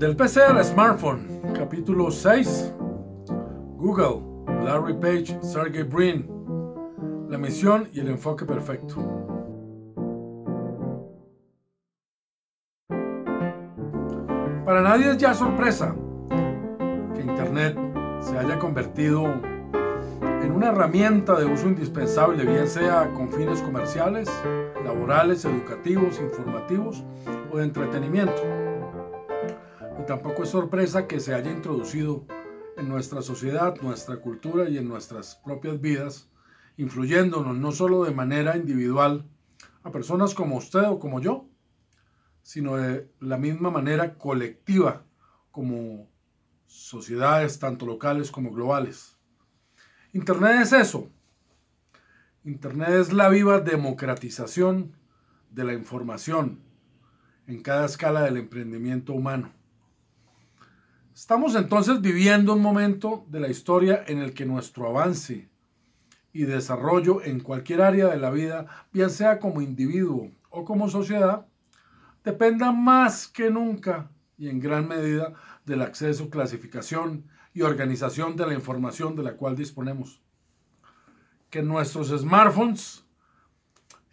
Del PC al smartphone, capítulo 6. Google, Larry Page, Sergey Brin. La misión y el enfoque perfecto. Para nadie es ya sorpresa que Internet se haya convertido en una herramienta de uso indispensable, bien sea con fines comerciales, laborales, educativos, informativos o de entretenimiento y tampoco es sorpresa que se haya introducido en nuestra sociedad, nuestra cultura y en nuestras propias vidas, influyéndonos no solo de manera individual a personas como usted o como yo, sino de la misma manera colectiva como sociedades tanto locales como globales. Internet es eso. Internet es la viva democratización de la información en cada escala del emprendimiento humano. Estamos entonces viviendo un momento de la historia en el que nuestro avance y desarrollo en cualquier área de la vida, bien sea como individuo o como sociedad, dependa más que nunca y en gran medida del acceso, clasificación y organización de la información de la cual disponemos. Que en nuestros smartphones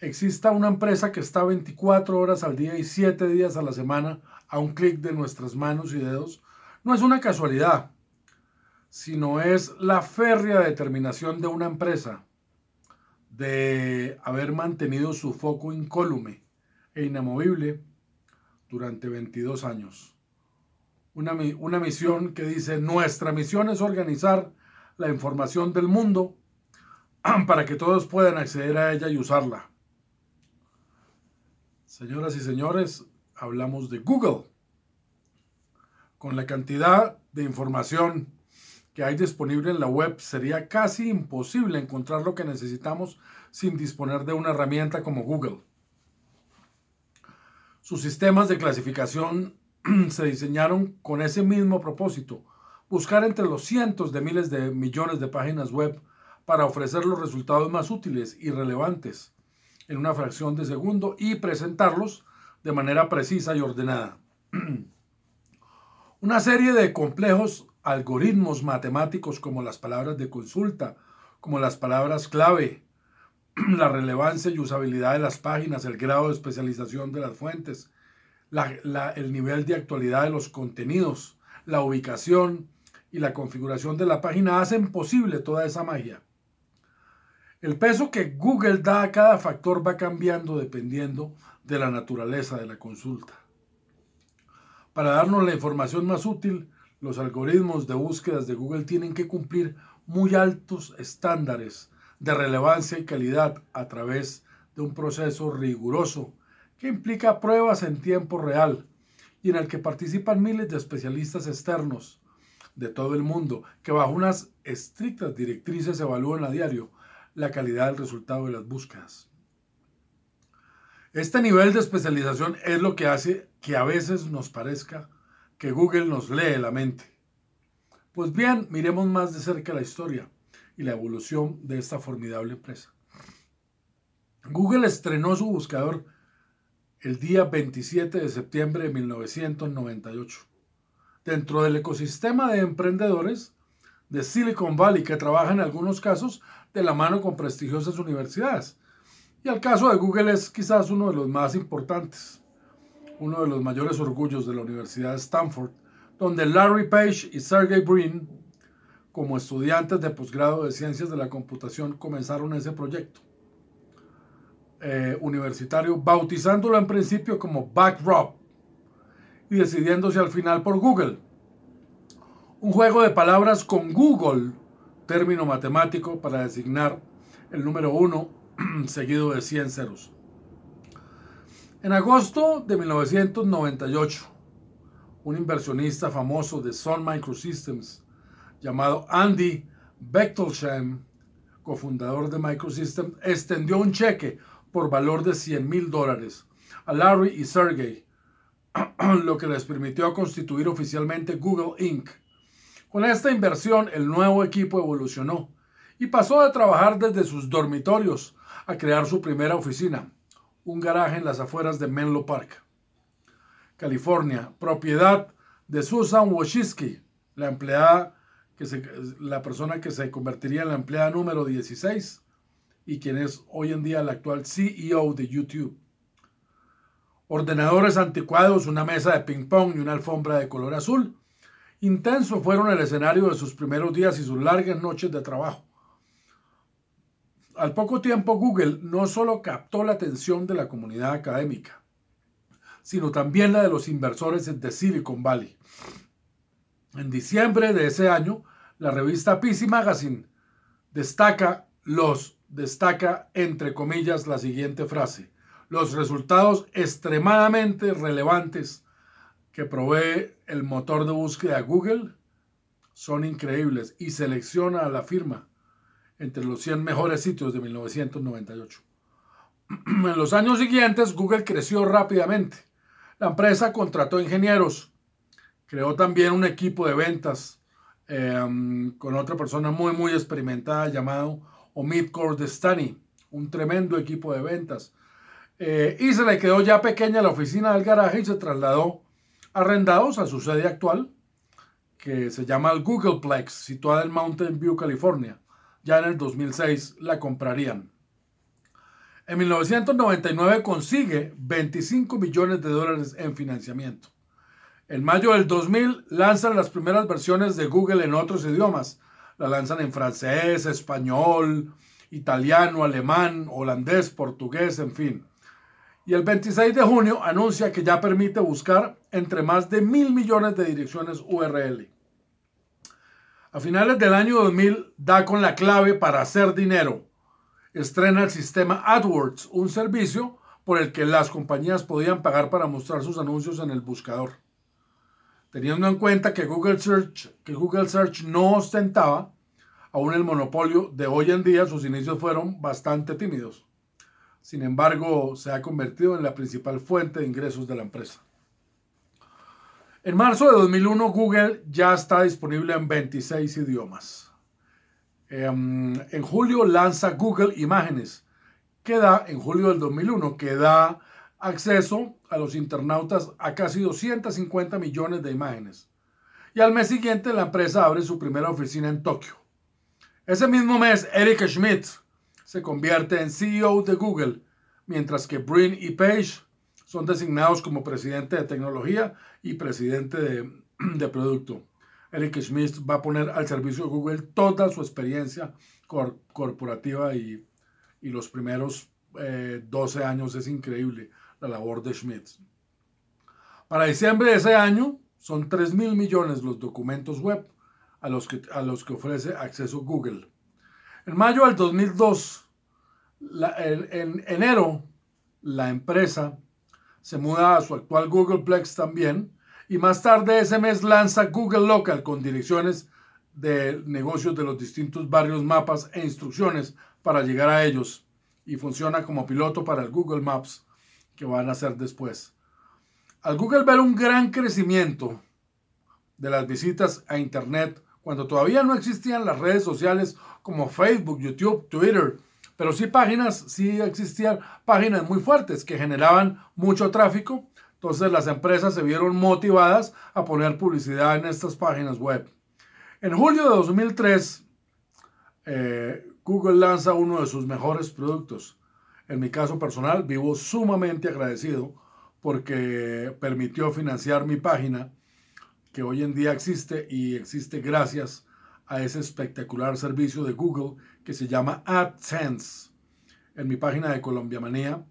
exista una empresa que está 24 horas al día y 7 días a la semana a un clic de nuestras manos y dedos no es una casualidad, sino es la férrea determinación de una empresa de haber mantenido su foco incólume e inamovible durante 22 años. Una, una, misión que dice, nuestra misión es organizar la información del mundo para que todos puedan acceder a ella y usarla. Señoras y señores, hablamos de Google con la cantidad de información que hay disponible en la web, sería casi imposible encontrar lo que necesitamos sin disponer de una herramienta como Google. Sus sistemas de clasificación se diseñaron con ese mismo propósito, buscar entre los cientos de miles de millones de páginas web para ofrecer los resultados más útiles y relevantes en una fracción de segundo y presentarlos de manera precisa y ordenada. Una serie de complejos algoritmos matemáticos como las palabras de consulta, como las palabras clave, la relevancia y usabilidad de las páginas, el grado de especialización de las fuentes, el nivel de actualidad de los contenidos, la ubicación y la configuración de la página hacen posible toda esa magia. El peso que Google da a cada factor va cambiando dependiendo de la naturaleza de la consulta. Para darnos la información más útil, los algoritmos de búsquedas de Google tienen que cumplir muy altos estándares de relevancia y calidad a través de un proceso riguroso que implica pruebas en tiempo real y en el que participan miles de especialistas externos de todo el mundo que bajo unas estrictas directrices evalúan a diario la calidad del resultado de las búsquedas. Este nivel de especialización es lo que hace que a veces nos parezca que Google nos lee la mente. Pues bien, miremos más de cerca la historia y la evolución de esta formidable empresa. Google estrenó su buscador el día 27 de septiembre de 1998. Dentro del ecosistema de emprendedores de Silicon Valley que trabaja en algunos casos de la mano con prestigiosas universidades, y el caso de Google es quizás uno de los más importantes, uno de los mayores orgullos de la Universidad de Stanford, donde Larry Page y Sergey Brin, como estudiantes de posgrado de Ciencias de la Computación, comenzaron ese proyecto eh, universitario, bautizándolo en principio como Backdrop y decidiéndose al final por Google. Un juego de palabras con Google, término matemático para designar el número uno seguido de 100 ceros. En agosto de 1998, un inversionista famoso de Sun Microsystems llamado Andy Bechtolsheim, cofundador de Microsystems, extendió un cheque por valor de 100 mil dólares a Larry y Sergey, lo que les permitió constituir oficialmente Google Inc. Con esta inversión, el nuevo equipo evolucionó y pasó de trabajar desde sus dormitorios a crear su primera oficina, un garaje en las afueras de Menlo Park, California, propiedad de Susan Wojcicki, la empleada, que la persona que se convertiría en la empleada número 16 y quien es hoy en día el actual CEO de YouTube. Ordenadores anticuados, una mesa de ping-pong y una alfombra de color azul. Intenso fueron el escenario de sus primeros días y sus largas noches de trabajo. Al poco tiempo, Google no solo captó la atención de la comunidad académica, sino también la de los inversores de Silicon Valley. En diciembre de ese año, la revista PC Magazine destaca los destaca entre comillas la siguiente frase: los resultados extremadamente relevantes que provee el motor de búsqueda Google son increíbles y selecciona a la firma entre los 100 mejores sitios de 1998. En los años siguientes, Google creció rápidamente. La empresa contrató ingenieros, creó también un equipo de ventas em, con otra persona muy, muy experimentada llamado Omid Kordestani, un tremendo equipo de ventas. Eh, y se le quedó ya pequeña la oficina del garaje y se trasladó arrendados a su sede actual, que se llama el Googleplex, situada en Mountain View, California. Ya en el 2006 la comprarían. En 1999 consigue 25 millones de dólares en financiamiento. En mayo del 2000 lanzan las primeras versiones de Google en otros idiomas. La lanzan en francés, español, italiano, alemán, holandés, portugués, en fin. Y el 26 de junio anuncia que ya permite buscar entre más de mil millones de direcciones URL. A finales del año 2000 da con la clave para hacer dinero estrena el sistema AdWords, un servicio por el que las compañías podían pagar para mostrar sus anuncios en el buscador. Teniendo en cuenta que Google Search, que Google Search no ostentaba aún el monopolio de hoy en día, sus inicios fueron bastante tímidos. Sin embargo, se ha convertido en la principal fuente de ingresos de la empresa. En marzo de 2001, Google ya está disponible en 26 idiomas. Em, en julio lanza Google Imágenes, que da, en julio del 2001, que da acceso a los internautas a casi 250 millones de imágenes. Y al mes siguiente la empresa abre su primera oficina en Tokio. Ese mismo mes, Eric Schmidt se convierte en CEO de Google, mientras que Brin y Page son designados como presidente de tecnología y presidente de, de producto. Eric Schmidt va a poner al servicio de Google toda su experiencia corporativa y, los primeros 12 eh, años es increíble la labor de Schmidt. Para diciembre de ese año son 3 mil millones los documentos web a los, que, a los que ofrece acceso Google. En mayo del 2002, en enero, la empresa se muda a su actual Googleplex también y más tarde ese mes lanza Google Local con direcciones de negocios de los distintos barrios, mapas e instrucciones para llegar a ellos y funciona como piloto para el Google Maps que van a hacer después. Al Google ver un gran crecimiento de las visitas a Internet cuando todavía no existían las redes sociales como Facebook, YouTube, Twitter, pero sí páginas, sí existían páginas muy fuertes que generaban mucho tráfico, entonces las empresas se vieron motivadas a poner publicidad en estas páginas web. En julio de 2003, eh, Google lanza uno de sus mejores productos. En mi caso personal, vivo sumamente agradecido porque permitió financiar mi página, que hoy en día existe y existe gracias a ese espectacular servicio de Google que se llama AdSense. En mi página de Colombia Manía,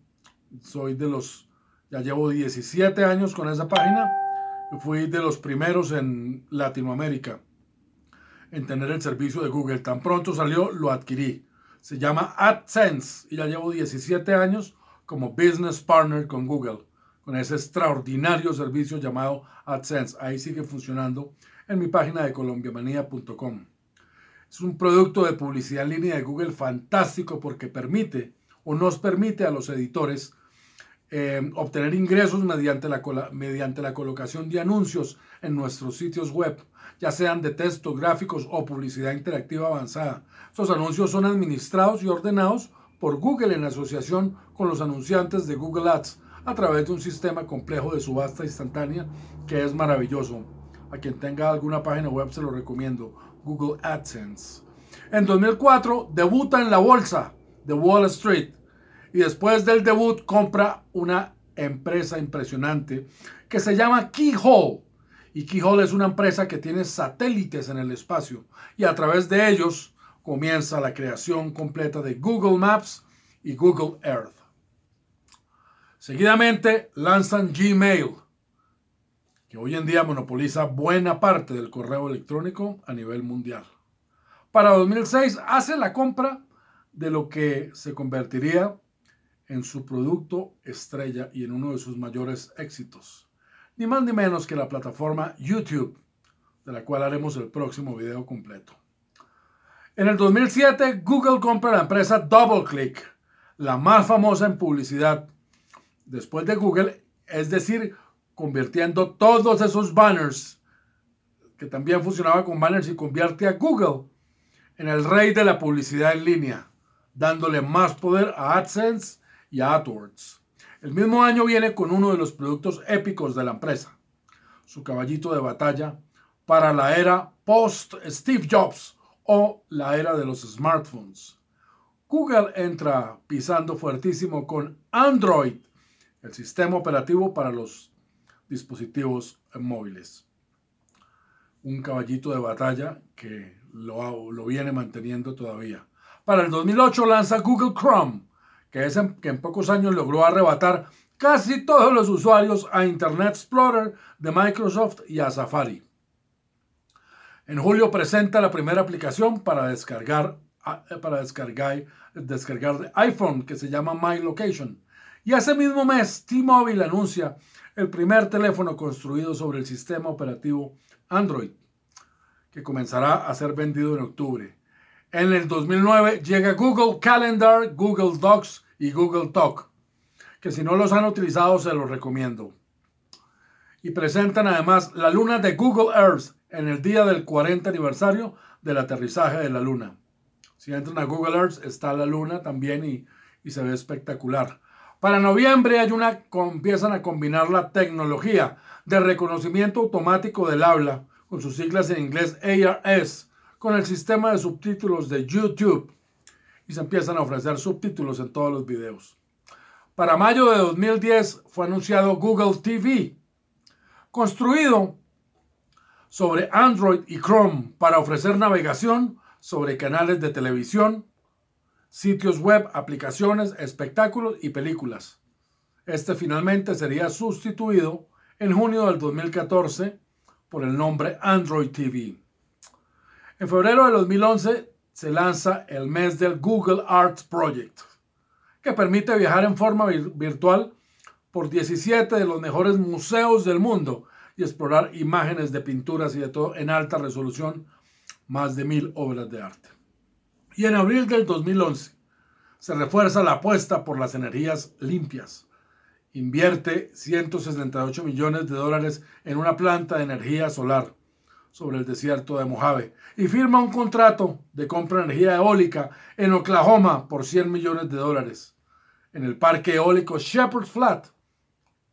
soy de los ya llevo 17 años con esa página. Fui de los primeros en Latinoamérica en tener el servicio de Google. Tan pronto salió, lo adquirí. Se llama AdSense y ya llevo 17 años como business partner con Google, con ese extraordinario servicio llamado AdSense. Ahí sigue funcionando en mi página de colombiamanía.com. Es un producto de publicidad en línea de Google fantástico porque permite o nos permite a los editores eh, obtener ingresos mediante la, mediante la colocación de anuncios en nuestros sitios web, ya sean de texto, gráficos o publicidad interactiva avanzada. Estos anuncios son administrados y ordenados por Google en asociación con los anunciantes de Google Ads a través de un sistema complejo de subasta instantánea que es maravilloso. A quien tenga alguna página web se lo recomiendo. Google AdSense. En 2004 debuta en la bolsa de Wall Street y después del debut compra una empresa impresionante que se llama Keyhole. Y Keyhole es una empresa que tiene satélites en el espacio y a través de ellos comienza la creación completa de Google Maps y Google Earth. Seguidamente lanzan Gmail, que hoy en día monopoliza buena parte del correo electrónico a nivel mundial. Para 2006 hace la compra de lo que se convertiría en su producto estrella y en uno de sus mayores éxitos. Ni más ni menos que la plataforma YouTube, de la cual haremos el próximo video completo. En el 2007, Google compra la empresa DoubleClick, la más famosa en publicidad después de Google, es decir, convirtiendo todos esos banners, que también funcionaba con banners, y convierte a Google en el rey de la publicidad en línea, dándole más poder a AdSense y AdWords. El mismo año viene con uno de los productos épicos de la empresa, su caballito de batalla para la era post Steve Jobs o la era de los smartphones. Google entra pisando fuertísimo con Android, el sistema operativo para los dispositivos móviles. Un caballito de batalla que lo, viene manteniendo todavía. Para el 2008 lanza Google Chrome, que, es en, que en pocos años logró arrebatar casi todos los usuarios a Internet Explorer de Microsoft y a Safari. En julio presenta la primera aplicación para descargar, para descargar de iPhone que se llama My Location. Y ese mismo mes, T-Mobile anuncia el primer teléfono construido sobre el sistema operativo Android, que comenzará a ser vendido en octubre. En el 2009 llega Google Calendar, Google Docs y Google Talk, que si no los han utilizado se los recomiendo. Y presentan además la luna de Google Earth en el día del 40 aniversario del aterrizaje de la luna. Si entran a Google Earth está la luna también y, y se ve espectacular. Para noviembre hay una, empiezan a combinar la tecnología de reconocimiento automático del habla, con sus siglas en inglés ARS, con el sistema de subtítulos de YouTube y se empiezan a ofrecer subtítulos en todos los videos. Para mayo de 2010 fue anunciado Google TV, construido sobre Android y Chrome para ofrecer navegación sobre canales de televisión, sitios web, aplicaciones, espectáculos y películas. Este finalmente sería sustituido en junio del 2014 por el nombre Android TV. En febrero de 2011 se lanza el mes del Google Arts Project, que permite viajar en forma virtual por 17 de los mejores museos del mundo y explorar imágenes de pinturas y de todo en alta resolución, más de mil obras de arte. Y en abril del 2011 se refuerza la apuesta por las energías limpias. Invierte 168 millones de dólares en una planta de energía solar sobre el desierto de Mojave y firma un contrato de compra de energía eólica en Oklahoma por 100 millones de dólares en el parque eólico Shepherd Flat,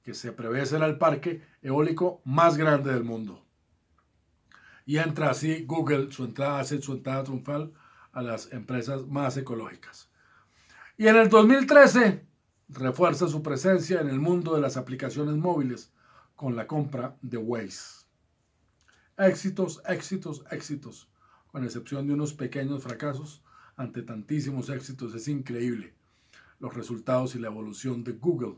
que se prevé será el parque eólico más grande del mundo. Y entra así Google, su entrada, hace su entrada triunfal a las empresas más ecológicas. Y en el 2013 refuerza su presencia en el mundo de las aplicaciones móviles con la compra de Waze. Éxitos, éxitos, éxitos, con excepción de unos pequeños fracasos ante tantísimos éxitos. Es increíble los resultados y la evolución de Google,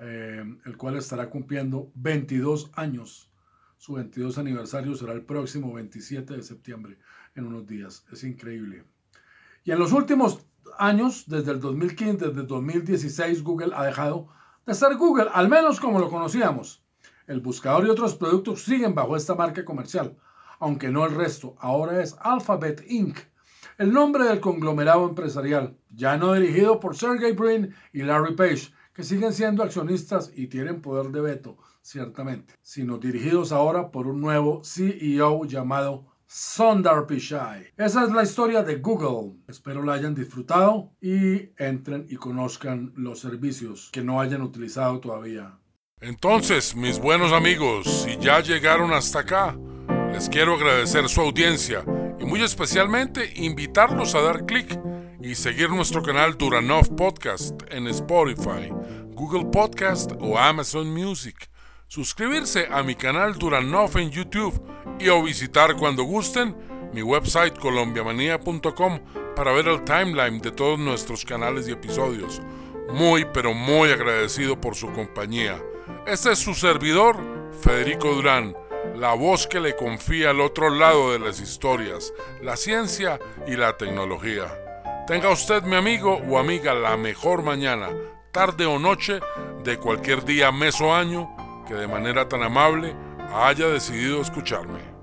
eh, el cual estará cumpliendo 22 años. Su 22 aniversario será el próximo 27 de septiembre, en unos días. Es increíble. Y en los últimos años, desde el 2015, desde el 2016, Google ha dejado de ser Google, al menos como lo conocíamos. El buscador y otros productos siguen bajo esta marca comercial, aunque no el resto. Ahora es Alphabet Inc., el nombre del conglomerado empresarial, ya no dirigido por Sergey Brin y Larry Page, que siguen siendo accionistas y tienen poder de veto, ciertamente, sino dirigidos ahora por un nuevo CEO llamado Sundar Pichai. Esa es la historia de Google. Espero la hayan disfrutado y entren y conozcan los servicios que no hayan utilizado todavía. Entonces, mis buenos amigos, si ya llegaron hasta acá, les quiero agradecer su audiencia y muy especialmente invitarlos a dar clic y seguir nuestro canal Duranov Podcast en Spotify, Google Podcast o Amazon Music. Suscribirse a mi canal Duranov en YouTube y o visitar cuando gusten mi website colombiamanía.com para ver el timeline de todos nuestros canales y episodios. Muy pero muy agradecido por su compañía. Este es su servidor, Federico Durán, la voz que le confía al otro lado de las historias, la ciencia y la tecnología. Tenga usted, mi amigo o amiga, la mejor mañana, tarde o noche de cualquier día, mes o año que de manera tan amable haya decidido escucharme.